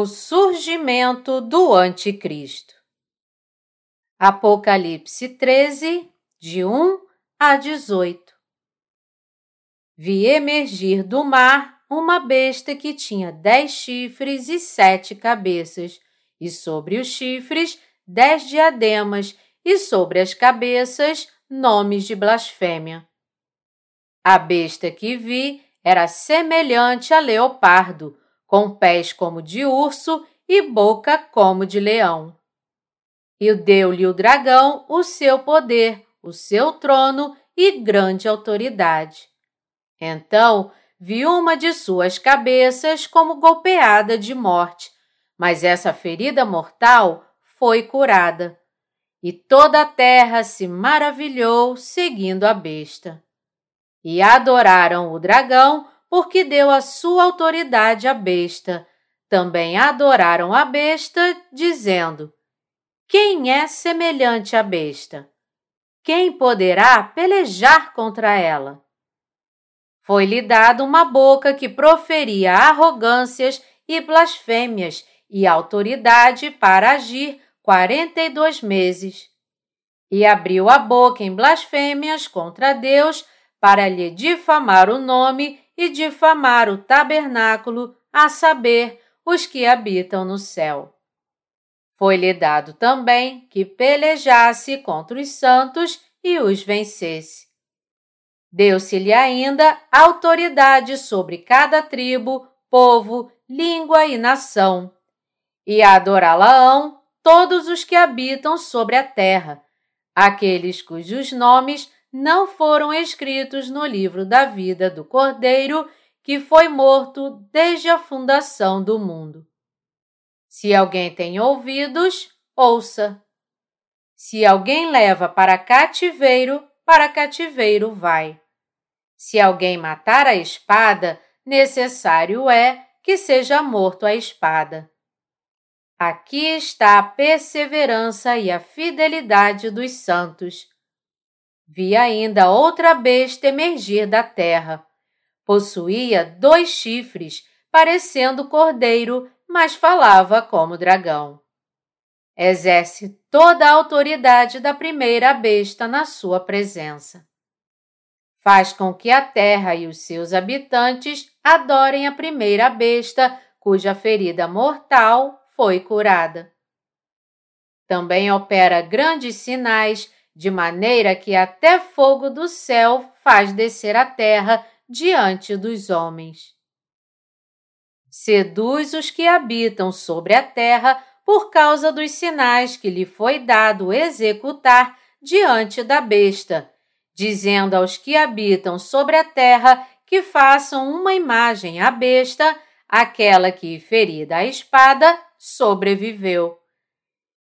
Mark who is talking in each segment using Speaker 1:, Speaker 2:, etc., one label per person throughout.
Speaker 1: O surgimento do Anticristo. Apocalipse 13, de 1 a 18. Vi emergir do mar uma besta que tinha dez chifres e sete cabeças, e sobre os chifres dez diademas, e sobre as cabeças nomes de blasfêmia. A besta que vi era semelhante a leopardo com pés como de urso e boca como de leão. E deu-lhe o dragão o seu poder, o seu trono e grande autoridade. Então vi uma de suas cabeças como golpeada de morte, mas essa ferida mortal foi curada. E toda a terra se maravilhou seguindo a besta. E adoraram o dragão porque deu a sua autoridade à besta. Também adoraram a besta, dizendo: Quem é semelhante à besta? Quem poderá pelejar contra ela? Foi-lhe dado uma boca que proferia arrogâncias e blasfêmias e autoridade para agir quarenta e dois meses. E abriu a boca em blasfêmias contra Deus para lhe difamar o nome e difamar o tabernáculo, a saber, os que habitam no céu. Foi-lhe dado também que pelejasse contra os santos e os vencesse. Deu-se-lhe ainda autoridade sobre cada tribo, povo, língua e nação, e adorá-la-ão todos os que habitam sobre a terra, aqueles cujos nomes não foram escritos no livro da vida do Cordeiro que foi morto desde a fundação do mundo. Se alguém tem ouvidos, ouça. Se alguém leva para cativeiro, para cativeiro vai. Se alguém matar a espada, necessário é que seja morto a espada. Aqui está a perseverança e a fidelidade dos santos Vi ainda outra besta emergir da terra. Possuía dois chifres, parecendo cordeiro, mas falava como dragão. Exerce toda a autoridade da primeira besta na sua presença. Faz com que a terra e os seus habitantes adorem a primeira besta, cuja ferida mortal foi curada. Também opera grandes sinais de maneira que até fogo do céu faz descer a terra diante dos homens. Seduz os que habitam sobre a terra por causa dos sinais que lhe foi dado executar diante da besta, dizendo aos que habitam sobre a terra que façam uma imagem à besta, aquela que, ferida a espada, sobreviveu.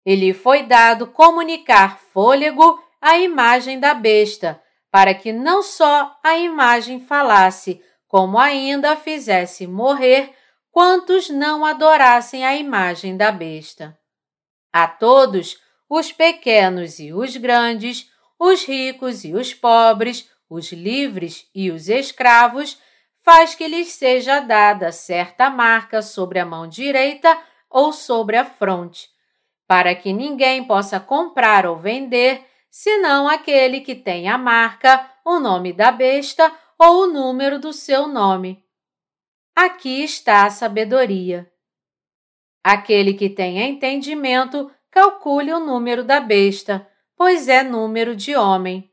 Speaker 1: Ele foi dado comunicar fôlego à imagem da besta, para que não só a imagem falasse, como ainda fizesse morrer quantos não adorassem a imagem da besta. A todos, os pequenos e os grandes, os ricos e os pobres, os livres e os escravos, faz que lhes seja dada certa marca sobre a mão direita ou sobre a fronte, para que ninguém possa comprar ou vender, senão aquele que tem a marca, o nome da besta ou o número do seu nome. Aqui está a sabedoria. Aquele que tem entendimento, calcule o número da besta, pois é número de homem.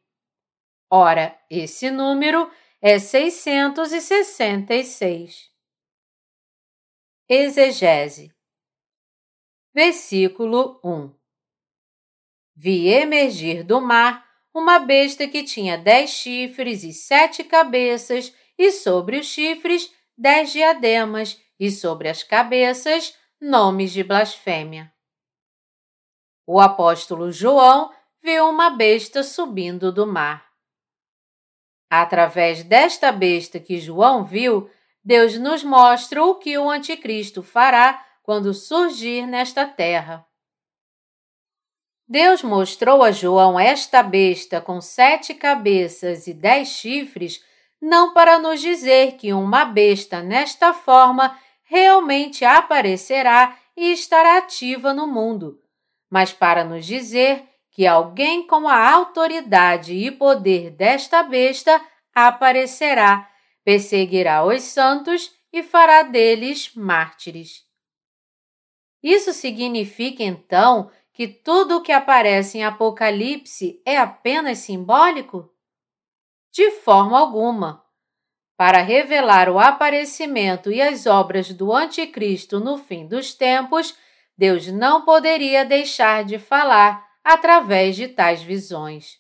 Speaker 1: Ora, esse número é 666. Exegese Versículo 1 Vi emergir do mar uma besta que tinha dez chifres e sete cabeças, e sobre os chifres dez diademas, e sobre as cabeças nomes de blasfêmia. O apóstolo João viu uma besta subindo do mar. Através desta besta que João viu, Deus nos mostra o que o Anticristo fará quando surgir nesta terra. Deus mostrou a João esta besta com sete cabeças e dez chifres, não para nos dizer que uma besta nesta forma realmente aparecerá e estará ativa no mundo, mas para nos dizer que alguém com a autoridade e poder desta besta aparecerá, perseguirá os santos e fará deles mártires. Isso significa então que tudo o que aparece em Apocalipse é apenas simbólico? De forma alguma. Para revelar o aparecimento e as obras do Anticristo no fim dos tempos, Deus não poderia deixar de falar através de tais visões.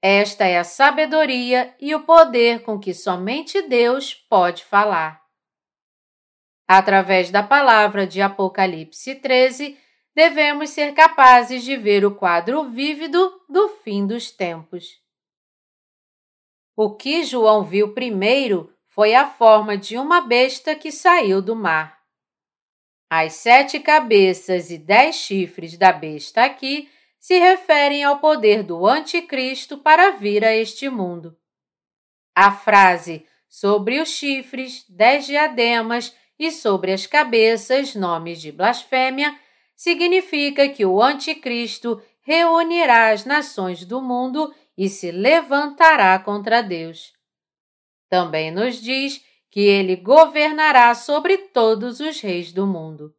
Speaker 1: Esta é a sabedoria e o poder com que somente Deus pode falar. Através da palavra de Apocalipse 13, devemos ser capazes de ver o quadro vívido do fim dos tempos. O que João viu primeiro foi a forma de uma besta que saiu do mar. As sete cabeças e dez chifres da besta aqui se referem ao poder do Anticristo para vir a este mundo. A frase sobre os chifres, dez diademas e sobre as cabeças, nomes de blasfêmia, significa que o Anticristo reunirá as nações do mundo e se levantará contra Deus. Também nos diz que ele governará sobre todos os reis do mundo.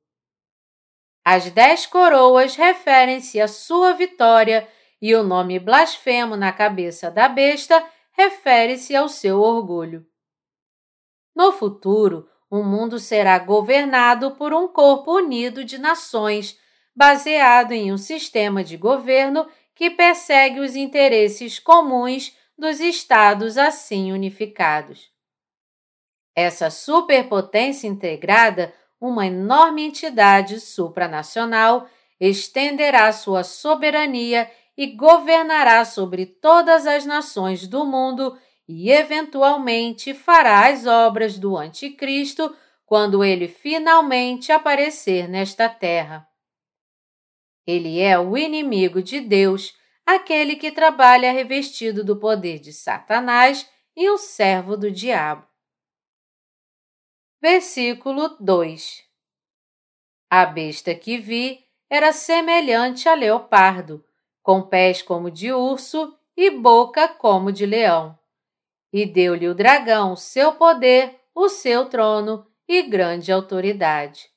Speaker 1: As dez coroas referem-se à sua vitória e o nome blasfemo na cabeça da besta refere-se ao seu orgulho. No futuro, o mundo será governado por um corpo unido de nações, baseado em um sistema de governo que persegue os interesses comuns dos estados assim unificados. Essa superpotência integrada, uma enorme entidade supranacional, estenderá sua soberania e governará sobre todas as nações do mundo e, eventualmente, fará as obras do Anticristo quando ele finalmente aparecer nesta terra. Ele é o inimigo de Deus, aquele que trabalha revestido do poder de Satanás e um servo do diabo. Versículo 2 A besta que vi era semelhante a leopardo, com pés como de urso e boca como de leão. E deu-lhe o dragão seu poder, o seu trono e grande autoridade.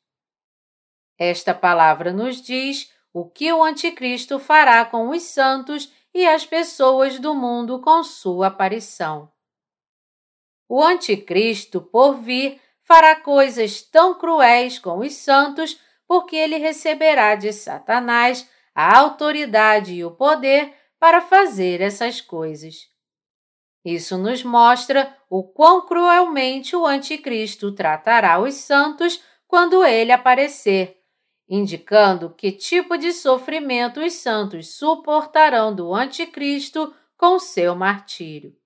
Speaker 1: Esta palavra nos diz o que o Anticristo fará com os santos e as pessoas do mundo com sua aparição. O Anticristo, por vir, fará coisas tão cruéis com os santos, porque ele receberá de Satanás a autoridade e o poder para fazer essas coisas. Isso nos mostra o quão cruelmente o Anticristo tratará os santos quando ele aparecer indicando que tipo de sofrimento os santos suportarão do Anticristo com seu martírio.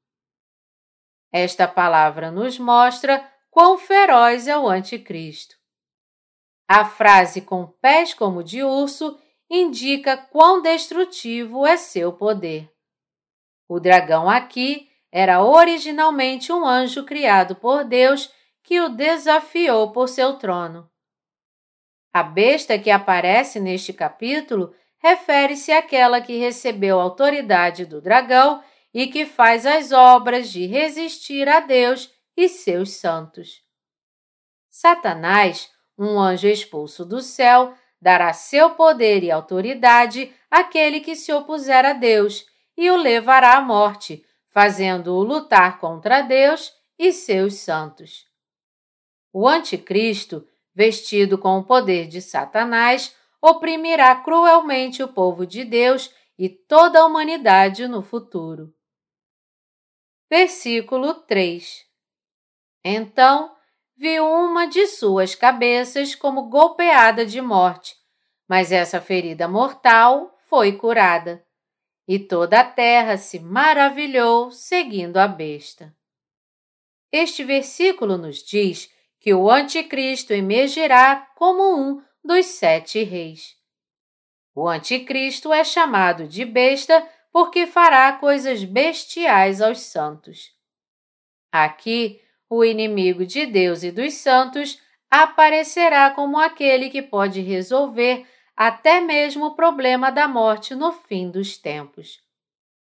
Speaker 1: Esta palavra nos mostra quão feroz é o Anticristo. A frase com pés como de urso indica quão destrutivo é seu poder. O dragão aqui era originalmente um anjo criado por Deus que o desafiou por seu trono. A besta que aparece neste capítulo refere-se àquela que recebeu autoridade do dragão e que faz as obras de resistir a Deus e seus santos. Satanás, um anjo expulso do céu, dará seu poder e autoridade àquele que se opuser a Deus e o levará à morte, fazendo-o lutar contra Deus e seus santos. O Anticristo vestido com o poder de Satanás, oprimirá cruelmente o povo de Deus e toda a humanidade no futuro. Versículo 3 Então viu uma de suas cabeças como golpeada de morte, mas essa ferida mortal foi curada. E toda a terra se maravilhou seguindo a besta. Este versículo nos diz que o Anticristo emergirá como um dos sete reis. O Anticristo é chamado de besta porque fará coisas bestiais aos santos. Aqui, o inimigo de Deus e dos santos aparecerá como aquele que pode resolver até mesmo o problema da morte no fim dos tempos.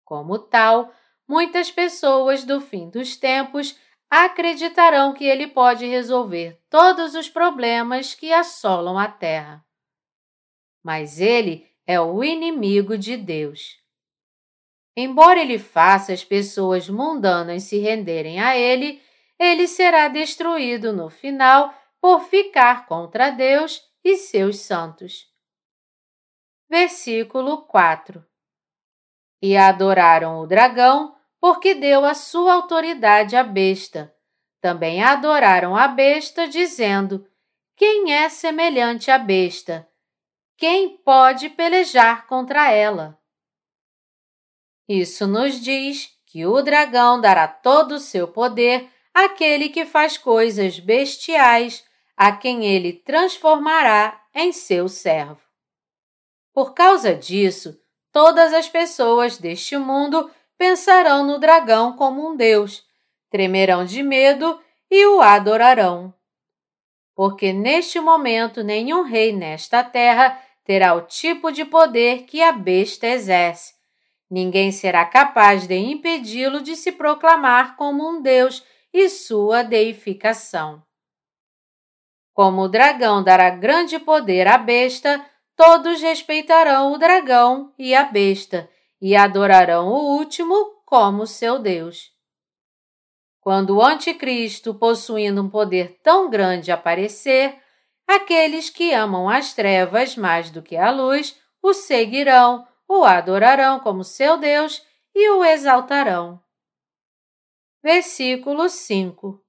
Speaker 1: Como tal, muitas pessoas do fim dos tempos acreditarão que ele pode resolver todos os problemas que assolam a Terra. Mas ele é o inimigo de Deus. Embora ele faça as pessoas mundanas se renderem a ele, ele será destruído no final por ficar contra Deus e seus santos. Versículo 4 E adoraram o dragão, porque deu a sua autoridade à besta. Também adoraram a besta, dizendo: Quem é semelhante à besta? Quem pode pelejar contra ela? Isso nos diz que o dragão dará todo o seu poder àquele que faz coisas bestiais, a quem ele transformará em seu servo. Por causa disso, todas as pessoas deste mundo pensarão no dragão como um deus, tremerão de medo e o adorarão. Porque neste momento nenhum rei nesta terra terá o tipo de poder que a besta exerce. Ninguém será capaz de impedi-lo de se proclamar como um deus e sua deificação. Como o dragão dará grande poder à besta, todos respeitarão o dragão e a besta e adorarão o último como seu Deus. Quando o Anticristo, possuindo um poder tão grande, aparecer, aqueles que amam as trevas mais do que a luz o seguirão, o adorarão como seu Deus e o exaltarão. Versículo 5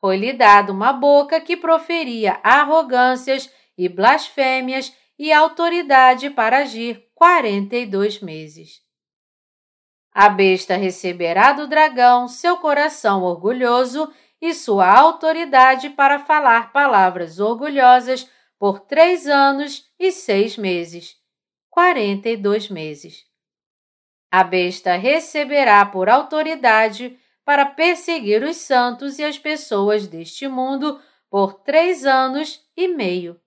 Speaker 1: Foi-lhe dado uma boca que proferia arrogâncias e blasfêmias e autoridade para agir quarenta e dois meses. A besta receberá do dragão seu coração orgulhoso e sua autoridade para falar palavras orgulhosas por três anos e seis meses, quarenta e dois meses. A besta receberá por autoridade para perseguir os santos e as pessoas deste mundo por três anos e meio.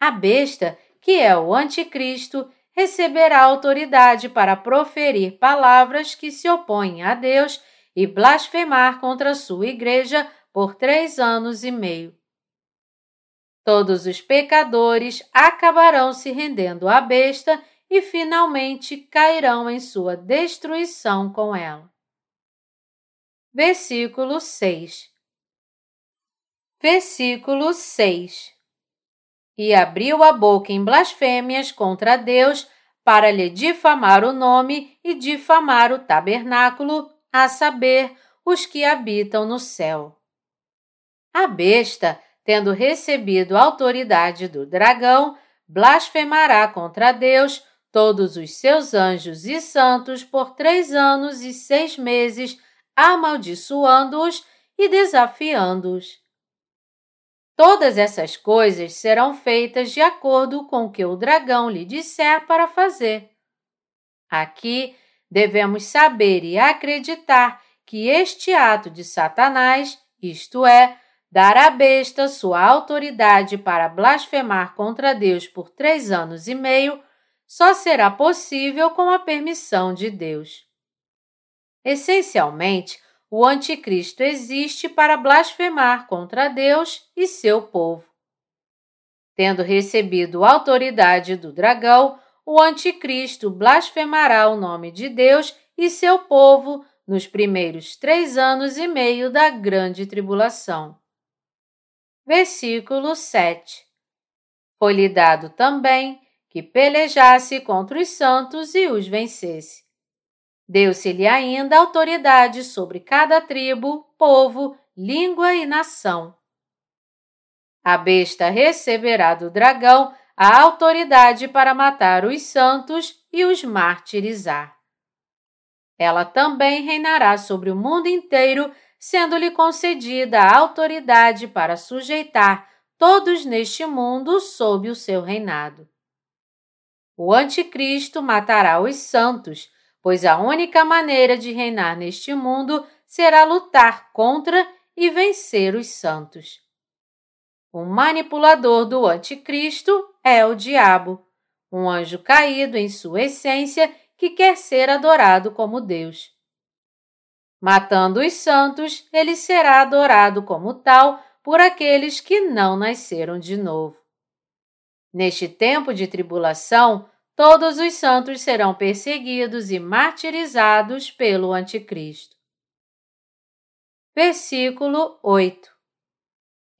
Speaker 1: A besta que é o Anticristo, receberá autoridade para proferir palavras que se opõem a Deus e blasfemar contra sua igreja por três anos e meio. Todos os pecadores acabarão se rendendo à besta e finalmente cairão em sua destruição com ela. Versículo 6 Versículo 6 e abriu a boca em blasfêmias contra Deus para lhe difamar o nome e difamar o tabernáculo, a saber, os que habitam no céu. A besta, tendo recebido a autoridade do dragão, blasfemará contra Deus, todos os seus anjos e santos por três anos e seis meses, amaldiçoando-os e desafiando-os. Todas essas coisas serão feitas de acordo com o que o dragão lhe disser para fazer. Aqui devemos saber e acreditar que este ato de Satanás, isto é, dar à besta sua autoridade para blasfemar contra Deus por três anos e meio, só será possível com a permissão de Deus. Essencialmente, o Anticristo existe para blasfemar contra Deus e seu povo. Tendo recebido autoridade do dragão, o Anticristo blasfemará o nome de Deus e seu povo nos primeiros três anos e meio da grande tribulação. Versículo 7 Foi-lhe dado também que pelejasse contra os santos e os vencesse. Deu-se-lhe ainda autoridade sobre cada tribo, povo, língua e nação. A besta receberá do dragão a autoridade para matar os santos e os martirizar. Ela também reinará sobre o mundo inteiro, sendo-lhe concedida a autoridade para sujeitar todos neste mundo sob o seu reinado. O Anticristo matará os santos, pois a única maneira de reinar neste mundo será lutar contra e vencer os santos. O manipulador do Anticristo é o diabo, um anjo caído em sua essência que quer ser adorado como Deus. Matando os santos, ele será adorado como tal por aqueles que não nasceram de novo. Neste tempo de tribulação, todos os santos serão perseguidos e martirizados pelo Anticristo. Versículo 8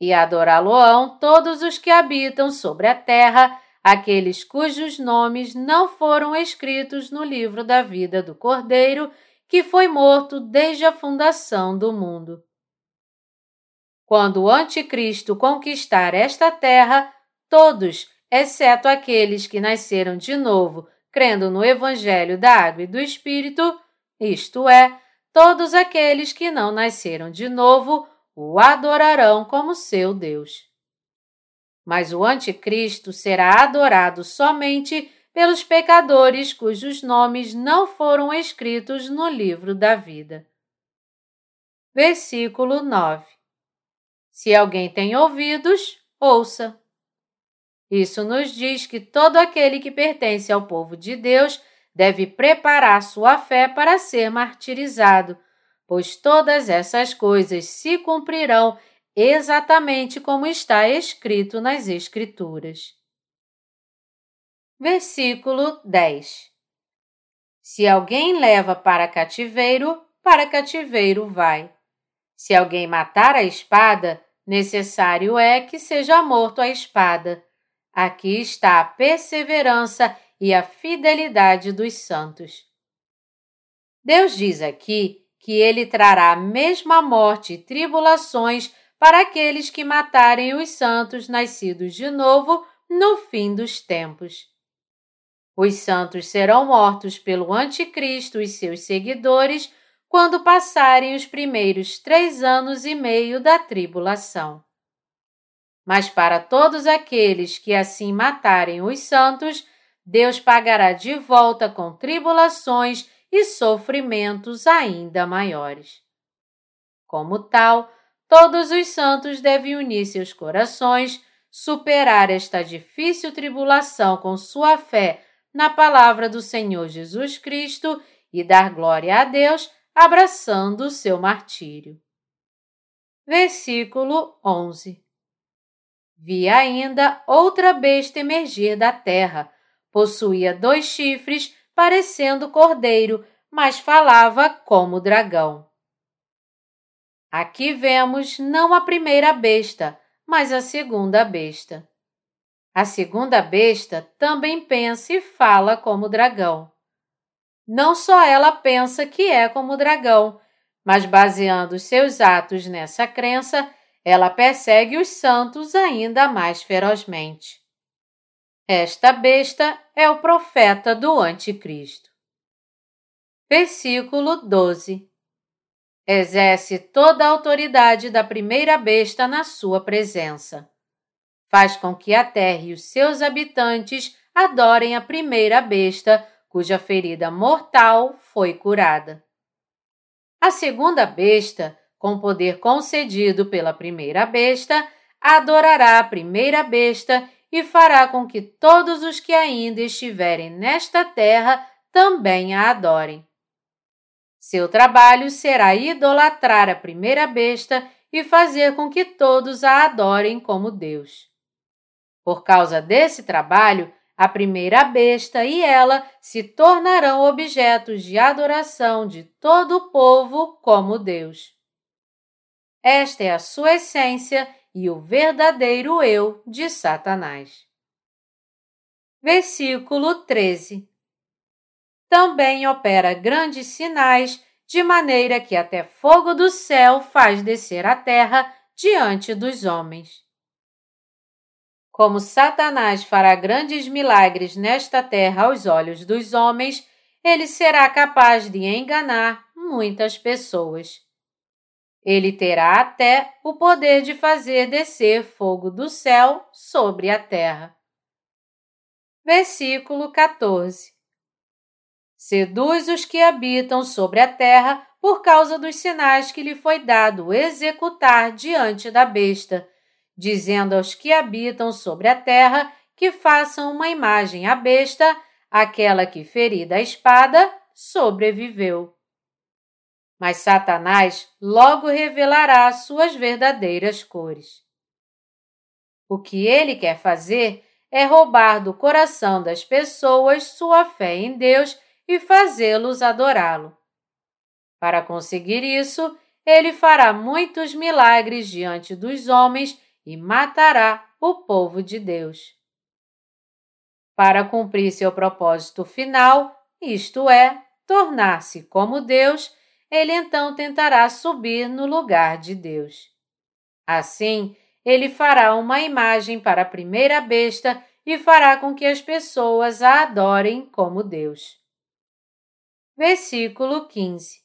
Speaker 1: E adorá-lo-ão todos os que habitam sobre a terra, aqueles cujos nomes não foram escritos no livro da vida do Cordeiro, que foi morto desde a fundação do mundo. Quando o Anticristo conquistar esta terra, todos, exceto aqueles que nasceram de novo, crendo no Evangelho da Água e do Espírito, isto é, todos aqueles que não nasceram de novo, o adorarão como seu Deus. Mas o Anticristo será adorado somente pelos pecadores cujos nomes não foram escritos no livro da vida. Versículo 9 Se alguém tem ouvidos, ouça. Isso nos diz que todo aquele que pertence ao povo de Deus deve preparar sua fé para ser martirizado, pois todas essas coisas se cumprirão exatamente como está escrito nas Escrituras. Versículo 10 Se alguém leva para cativeiro, para cativeiro vai. Se alguém matar a espada, necessário é que seja morto a espada. Aqui está a perseverança e a fidelidade dos santos. Deus diz aqui que ele trará a mesma morte e tribulações para aqueles que matarem os santos nascidos de novo no fim dos tempos. Os santos serão mortos pelo Anticristo e seus seguidores quando passarem os primeiros três anos e meio da tribulação. Mas para todos aqueles que assim matarem os santos, Deus pagará de volta com tribulações e sofrimentos ainda maiores. Como tal, todos os santos devem unir seus corações, superar esta difícil tribulação com sua fé na palavra do Senhor Jesus Cristo e dar glória a Deus, abraçando o seu martírio. Versículo 11 Vi ainda outra besta emergir da terra. Possuía dois chifres, parecendo cordeiro, mas falava como dragão. Aqui vemos não a primeira besta, mas a segunda besta. A segunda besta também pensa e fala como dragão. Não só ela pensa que é como dragão, mas baseando seus atos nessa crença, ela persegue os santos ainda mais ferozmente. Esta besta é o profeta do Anticristo. Versículo 12 Exerce toda a autoridade da primeira besta na sua presença. Faz com que a terra e os seus habitantes adorem a primeira besta, cuja ferida mortal foi curada. A segunda besta com poder concedido pela primeira besta, adorará a primeira besta e fará com que todos os que ainda estiverem nesta terra também a adorem. Seu trabalho será idolatrar a primeira besta e fazer com que todos a adorem como Deus. Por causa desse trabalho, a primeira besta e ela se tornarão objetos de adoração de todo o povo como Deus. Esta é a sua essência e o verdadeiro eu de Satanás. Versículo 13. Também opera grandes sinais, de maneira que até fogo do céu faz descer a terra diante dos homens. Como Satanás fará grandes milagres nesta terra aos olhos dos homens, ele será capaz de enganar muitas pessoas. Ele terá até o poder de fazer descer fogo do céu sobre a terra. Versículo 14 Seduz os que habitam sobre a terra por causa dos sinais que lhe foi dado executar diante da besta, dizendo aos que habitam sobre a terra que façam uma imagem à besta, aquela que, ferida a espada, sobreviveu. Mas Satanás logo revelará suas verdadeiras cores. O que ele quer fazer é roubar do coração das pessoas sua fé em Deus e fazê-los adorá-lo. Para conseguir isso, ele fará muitos milagres diante dos homens e matará o povo de Deus. Para cumprir seu propósito final, isto é, tornar-se como Deus, ele então tentará subir no lugar de Deus. Assim, ele fará uma imagem para a primeira besta e fará com que as pessoas a adorem como Deus. Versículo 15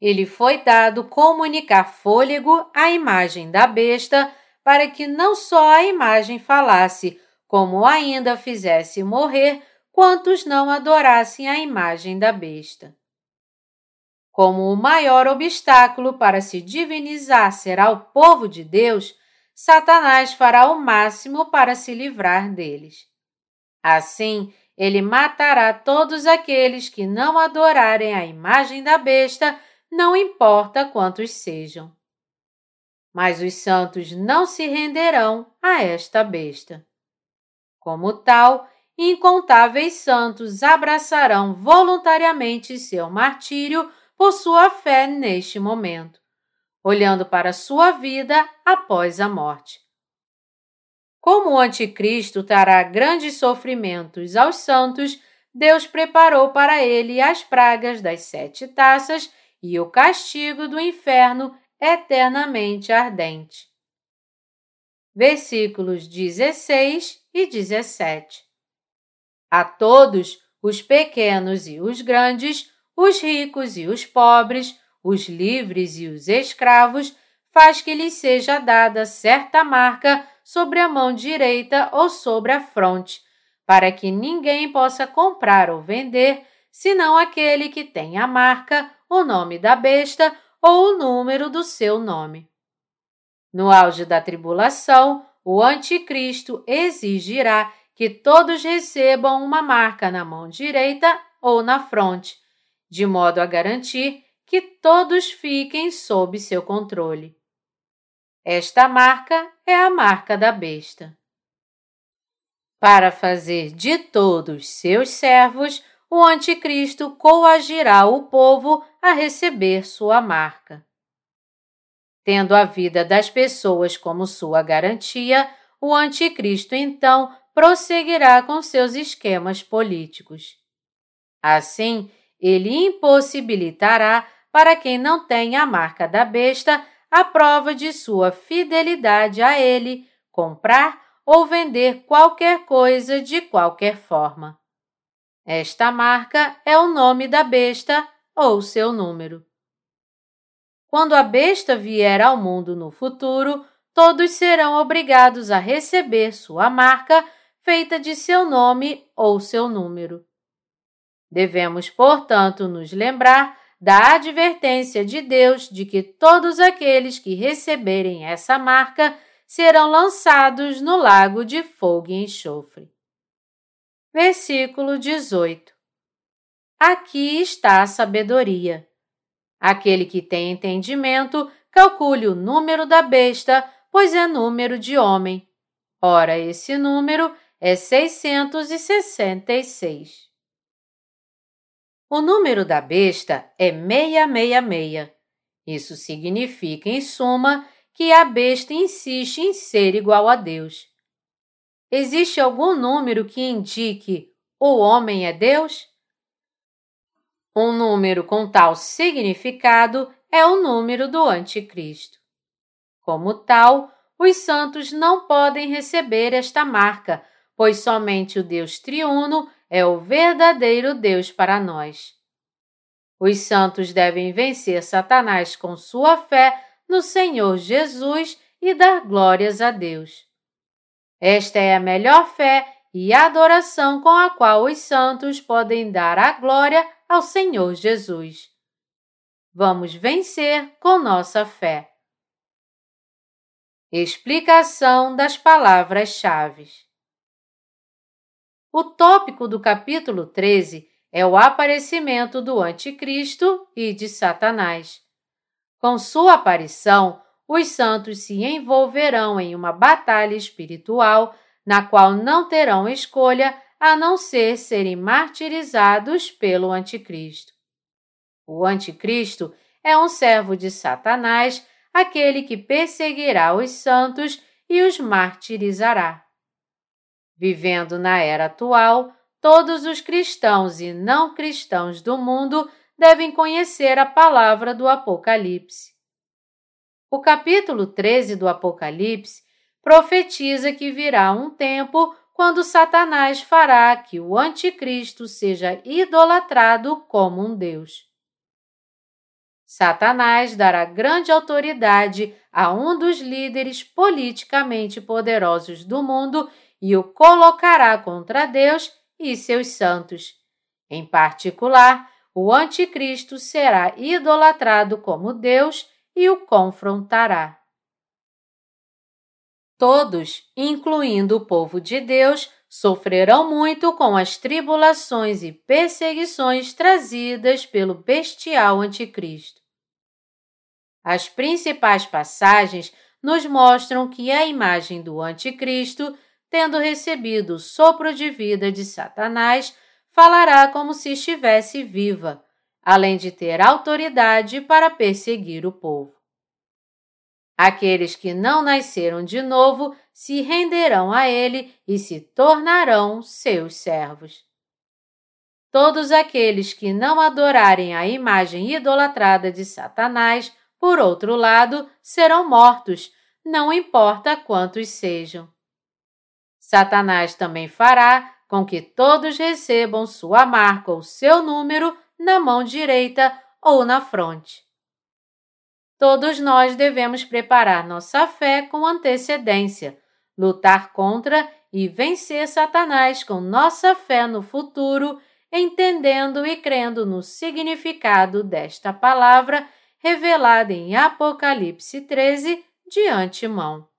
Speaker 1: Ele foi dado comunicar fôlego à imagem da besta, para que não só a imagem falasse, como ainda fizesse morrer quantos não adorassem a imagem da besta. Como o maior obstáculo para se divinizar será o povo de Deus, Satanás fará o máximo para se livrar deles. Assim, ele matará todos aqueles que não adorarem a imagem da besta, não importa quantos sejam. Mas os santos não se renderão a esta besta. Como tal, incontáveis santos abraçarão voluntariamente seu martírio por sua fé neste momento, olhando para sua vida após a morte. Como o Anticristo trará grandes sofrimentos aos santos, Deus preparou para ele as pragas das sete taças e o castigo do inferno eternamente ardente. Versículos 16 e 17 A todos, os pequenos e os grandes, os ricos e os pobres, os livres e os escravos, faz que lhes seja dada certa marca sobre a mão direita ou sobre a fronte, para que ninguém possa comprar ou vender, senão aquele que tem a marca, o nome da besta ou o número do seu nome. No auge da tribulação, o Anticristo exigirá que todos recebam uma marca na mão direita ou na fronte, de modo a garantir que todos fiquem sob seu controle. Esta marca é a marca da besta. Para fazer de todos seus servos, o Anticristo coagirá o povo a receber sua marca. Tendo a vida das pessoas como sua garantia, o Anticristo então prosseguirá com seus esquemas políticos. Assim, ele impossibilitará para quem não tem a marca da besta a prova de sua fidelidade a ele comprar ou vender qualquer coisa de qualquer forma. Esta marca é o nome da besta ou seu número. Quando a besta vier ao mundo no futuro, todos serão obrigados a receber sua marca feita de seu nome ou seu número. Devemos, portanto, nos lembrar da advertência de Deus de que todos aqueles que receberem essa marca serão lançados no lago de fogo e enxofre. Versículo 18 Aqui está a sabedoria. Aquele que tem entendimento, calcule o número da besta, pois é número de homem. Ora, esse número é 666. O número da besta é 666. Isso significa, em suma, que a besta insiste em ser igual a Deus. Existe algum número que indique o homem é Deus? Um número com tal significado é o número do Anticristo. Como tal, os santos não podem receber esta marca, pois somente o Deus triuno é o verdadeiro Deus para nós. Os santos devem vencer Satanás com sua fé no Senhor Jesus e dar glórias a Deus. Esta é a melhor fé e adoração com a qual os santos podem dar a glória ao Senhor Jesus. Vamos vencer com nossa fé. Explicação das palavras-chave. O tópico do capítulo 13 é o aparecimento do Anticristo e de Satanás. Com sua aparição, os santos se envolverão em uma batalha espiritual na qual não terão escolha a não ser serem martirizados pelo Anticristo. O Anticristo é um servo de Satanás, aquele que perseguirá os santos e os martirizará. Vivendo na era atual, todos os cristãos e não cristãos do mundo devem conhecer a palavra do Apocalipse. O capítulo 13 do Apocalipse profetiza que virá um tempo quando Satanás fará que o Anticristo seja idolatrado como um Deus. Satanás dará grande autoridade a um dos líderes politicamente poderosos do mundo e o colocará contra Deus e seus santos. Em particular, o Anticristo será idolatrado como Deus e o confrontará. Todos, incluindo o povo de Deus, sofrerão muito com as tribulações e perseguições trazidas pelo bestial Anticristo. As principais passagens nos mostram que a imagem do Anticristo tendo recebido o sopro de vida de Satanás, falará como se estivesse viva, além de ter autoridade para perseguir o povo. Aqueles que não nasceram de novo se renderão a ele e se tornarão seus servos. Todos aqueles que não adorarem a imagem idolatrada de Satanás, por outro lado, serão mortos, não importa quantos sejam. Satanás também fará com que todos recebam sua marca ou seu número na mão direita ou na fronte. Todos nós devemos preparar nossa fé com antecedência, lutar contra e vencer Satanás com nossa fé no futuro, entendendo e crendo no significado desta palavra revelada em Apocalipse 13 de antemão.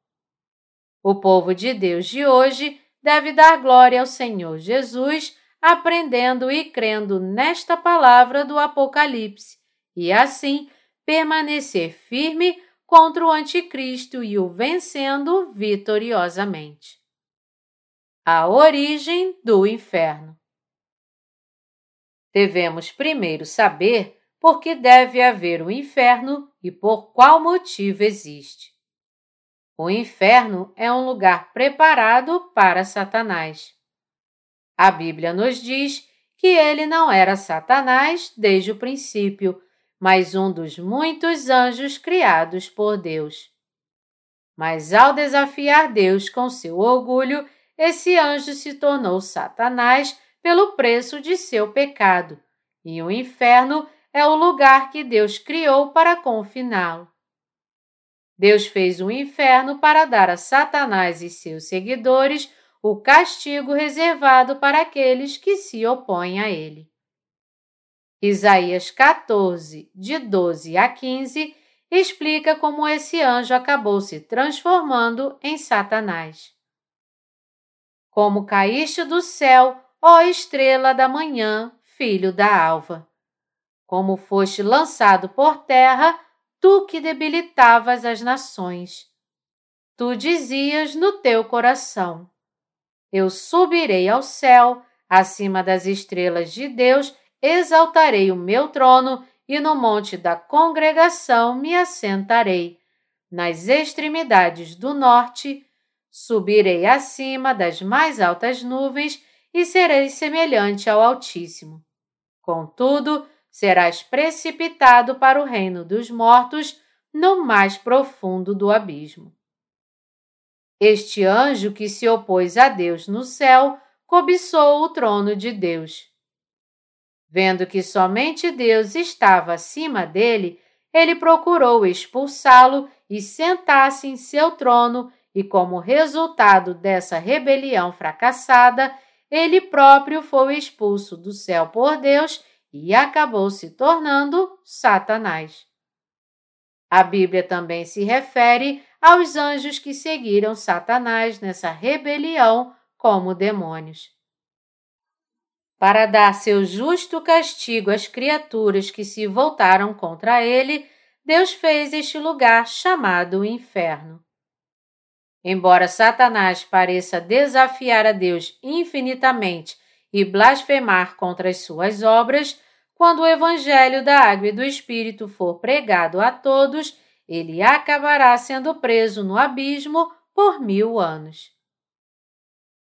Speaker 1: O povo de Deus de hoje deve dar glória ao Senhor Jesus, aprendendo e crendo nesta palavra do Apocalipse, e assim permanecer firme contra o Anticristo e o vencendo vitoriosamente. A origem do inferno. Devemos primeiro saber por que deve haver o inferno e por qual motivo existe. O inferno é um lugar preparado para Satanás. A Bíblia nos diz que ele não era Satanás desde o princípio, mas um dos muitos anjos criados por Deus. Mas ao desafiar Deus com seu orgulho, esse anjo se tornou Satanás pelo preço de seu pecado, e o inferno é o lugar que Deus criou para confiná-lo. Deus fez um inferno para dar a Satanás e seus seguidores o castigo reservado para aqueles que se opõem a ele. Isaías 14, de 12 a 15, explica como esse anjo acabou se transformando em Satanás. Como caíste do céu, ó estrela da manhã, filho da alva. Como foste lançado por terra, tu que debilitavas as nações. Tu dizias no teu coração: Eu subirei ao céu, acima das estrelas de Deus, exaltarei o meu trono e no monte da congregação me assentarei. Nas extremidades do norte, subirei acima das mais altas nuvens e serei semelhante ao Altíssimo. Contudo, serás precipitado para o reino dos mortos, no mais profundo do abismo. Este anjo que se opôs a Deus no céu cobiçou o trono de Deus. Vendo que somente Deus estava acima dele, ele procurou expulsá-lo e sentar-se em seu trono, e como resultado dessa rebelião fracassada, ele próprio foi expulso do céu por Deus e acabou se tornando Satanás. A Bíblia também se refere aos anjos que seguiram Satanás nessa rebelião como demônios. Para dar seu justo castigo às criaturas que se voltaram contra ele, Deus fez este lugar chamado inferno. Embora Satanás pareça desafiar a Deus infinitamente e blasfemar contra as suas obras, quando o Evangelho da Água e do Espírito for pregado a todos, ele acabará sendo preso no abismo por mil anos.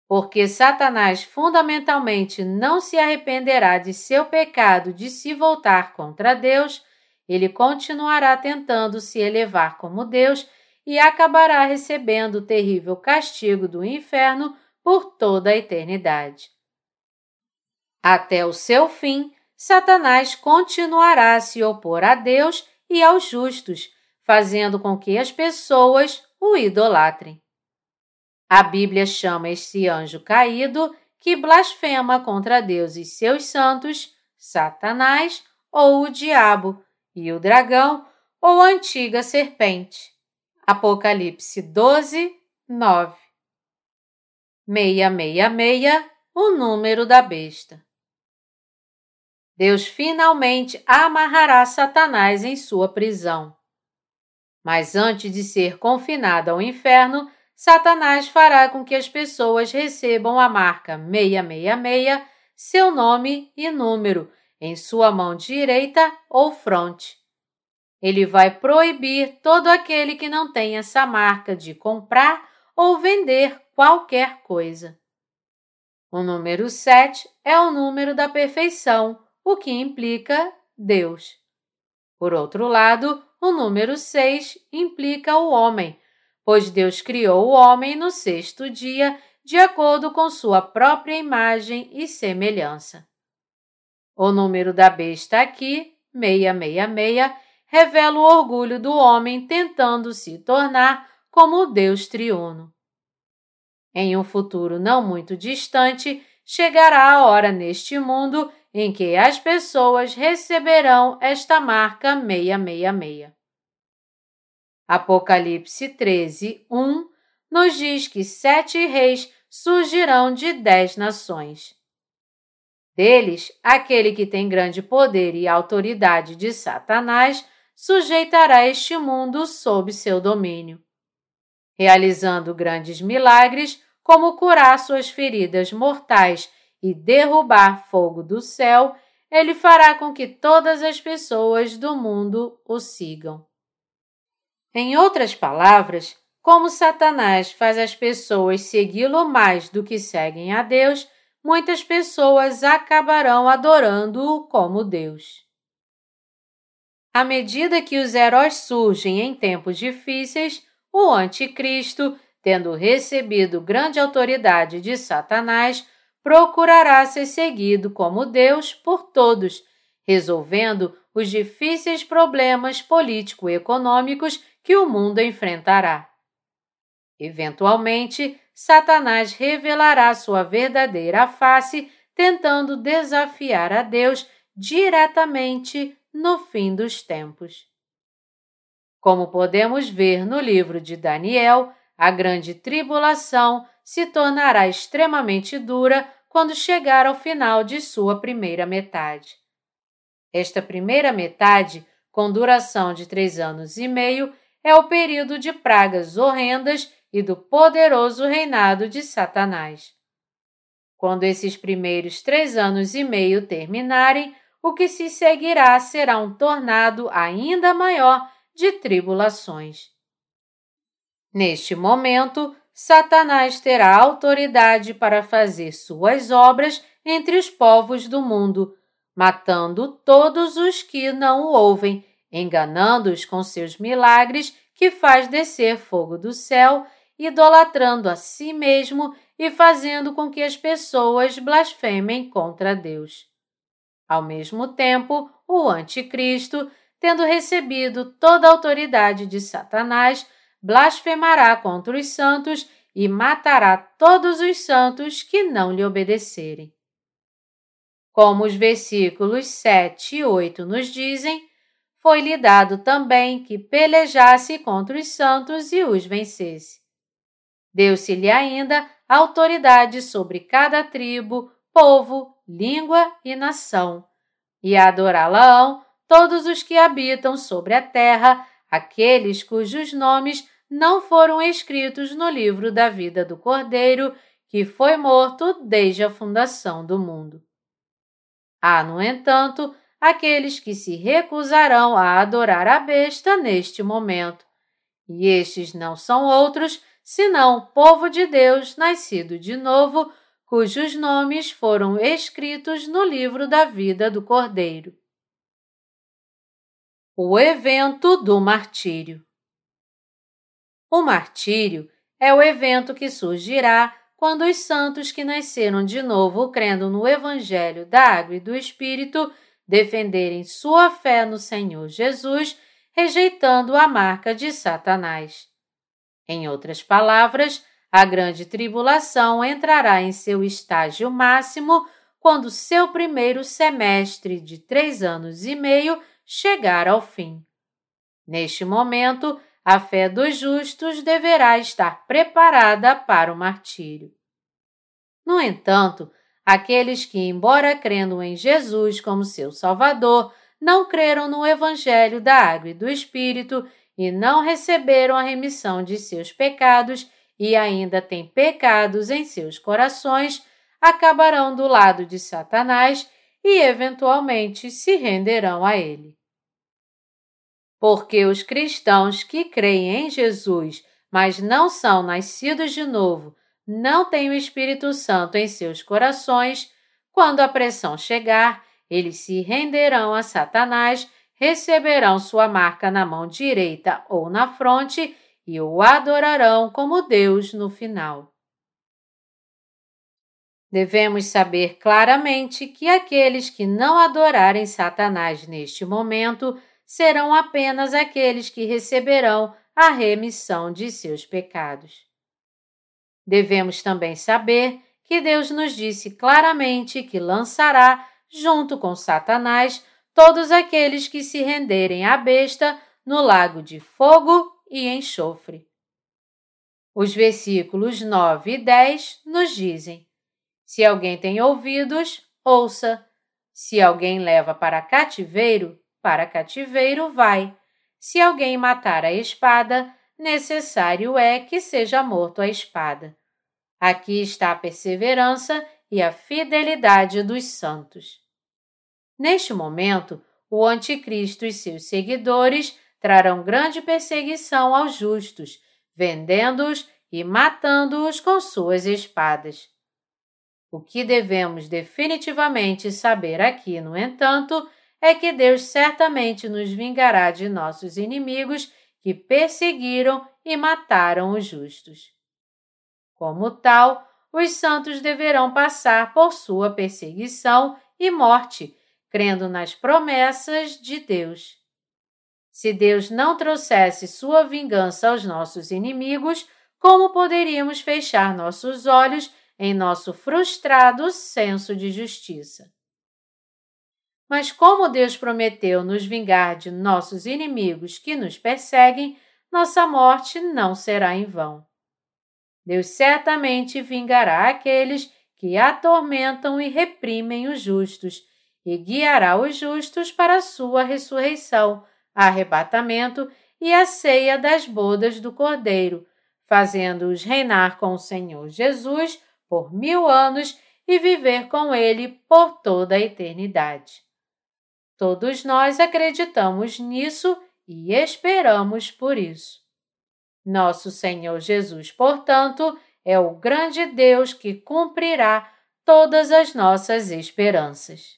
Speaker 1: Porque Satanás fundamentalmente não se arrependerá de seu pecado de se voltar contra Deus, ele continuará tentando se elevar como Deus e acabará recebendo o terrível castigo do inferno por toda a eternidade. Até o seu fim, Satanás continuará a se opor a Deus e aos justos, fazendo com que as pessoas o idolatrem. A Bíblia chama este anjo caído, que blasfema contra Deus e seus santos, Satanás ou o diabo, e o dragão ou a antiga serpente. Apocalipse 12, 9. 666, o número da besta. Deus finalmente amarrará Satanás em sua prisão. Mas antes de ser confinado ao inferno, Satanás fará com que as pessoas recebam a marca 666, seu nome e número, em sua mão direita ou fronte. Ele vai proibir todo aquele que não tem essa marca de comprar ou vender qualquer coisa. O número 7 é o número da perfeição, o que implica Deus. Por outro lado, o número 6 implica o homem, pois Deus criou o homem no sexto dia, de acordo com sua própria imagem e semelhança. O número da besta aqui, 666, revela o orgulho do homem tentando se tornar como o Deus triuno. Em um futuro não muito distante, chegará a hora neste mundo em que as pessoas receberão esta marca 666. Apocalipse 13, 1 nos diz que sete reis surgirão de dez nações. Deles, aquele que tem grande poder e autoridade de Satanás sujeitará este mundo sob seu domínio. Realizando grandes milagres, como curar suas feridas mortais e derrubar fogo do céu, ele fará com que todas as pessoas do mundo o sigam. Em outras palavras, como Satanás faz as pessoas segui-lo mais do que seguem a Deus, muitas pessoas acabarão adorando-o como Deus. À medida que os heróis surgem em tempos difíceis, o Anticristo, tendo recebido grande autoridade de Satanás, procurará ser seguido como Deus por todos, resolvendo os difíceis problemas político-econômicos que o mundo enfrentará. Eventualmente, Satanás revelará sua verdadeira face, tentando desafiar a Deus diretamente no fim dos tempos. Como podemos ver no livro de Daniel, a grande tribulação se tornará extremamente dura quando chegar ao final de sua primeira metade. Esta primeira metade, com duração de três anos e meio, é o período de pragas horrendas e do poderoso reinado de Satanás. Quando esses primeiros três anos e meio terminarem, o que se seguirá será um tornado ainda maior de tribulações. Neste momento, Satanás terá autoridade para fazer suas obras entre os povos do mundo, matando todos os que não o ouvem, enganando-os com seus milagres que faz descer fogo do céu, idolatrando a si mesmo e fazendo com que as pessoas blasfemem contra Deus. Ao mesmo tempo, o Anticristo, tendo recebido toda a autoridade de Satanás, blasfemará contra os santos e matará todos os santos que não lhe obedecerem. Como os versículos 7 e 8 nos dizem, foi-lhe dado também que pelejasse contra os santos e os vencesse. Deu-se-lhe ainda autoridade sobre cada tribo, povo, língua e nação, e adorá-la-ão todos os que habitam sobre a terra, aqueles cujos nomes não foram escritos no livro da vida do Cordeiro, que foi morto desde a fundação do mundo. Há, no entanto, aqueles que se recusarão a adorar a besta neste momento, e estes não são outros senão o povo de Deus nascido de novo, cujos nomes foram escritos no livro da vida do Cordeiro. O evento do martírio. O martírio é o evento que surgirá quando os santos que nasceram de novo crendo no Evangelho da Água e do Espírito defenderem sua fé no Senhor Jesus, rejeitando a marca de Satanás. Em outras palavras, a grande tribulação entrará em seu estágio máximo quando seu primeiro semestre de três anos e meio chegar ao fim. Neste momento, a fé dos justos deverá estar preparada para o martírio. No entanto, aqueles que, embora crendo em Jesus como seu Salvador, não creram no Evangelho da Água e do Espírito e não receberam a remissão de seus pecados e ainda têm pecados em seus corações, acabarão do lado de Satanás e eventualmente se renderão a ele. Porque os cristãos que creem em Jesus, mas não são nascidos de novo, não têm o Espírito Santo em seus corações, quando a pressão chegar, eles se renderão a Satanás, receberão sua marca na mão direita ou na fronte e o adorarão como Deus no final. Devemos saber claramente que aqueles que não adorarem Satanás neste momento serão apenas aqueles que receberão a remissão de seus pecados. Devemos também saber que Deus nos disse claramente que lançará, junto com Satanás, todos aqueles que se renderem à besta no lago de fogo e enxofre. Os versículos 9 e 10 nos dizem: Se alguém tem ouvidos, ouça. Se alguém leva para cativeiro, para cativeiro vai. Se alguém matar a espada, necessário é que seja morto a espada. Aqui está a perseverança e a fidelidade dos santos. Neste momento, o Anticristo e seus seguidores trarão grande perseguição aos justos, vendendo-os e matando-os com suas espadas. O que devemos definitivamente saber aqui, no entanto, é que Deus certamente nos vingará de nossos inimigos que perseguiram e mataram os justos. Como tal, os santos deverão passar por sua perseguição e morte, crendo nas promessas de Deus. Se Deus não trouxesse sua vingança aos nossos inimigos, como poderíamos fechar nossos olhos em nosso frustrado senso de justiça? Mas como Deus prometeu nos vingar de nossos inimigos que nos perseguem, nossa morte não será em vão. Deus certamente vingará aqueles que atormentam e reprimem os justos, e guiará os justos para a sua ressurreição, arrebatamento e a ceia das bodas do Cordeiro, fazendo-os reinar com o Senhor Jesus por mil anos e viver com ele por toda a eternidade. Todos nós acreditamos nisso e esperamos por isso. Nosso Senhor Jesus, portanto, é o grande Deus que cumprirá todas as nossas esperanças.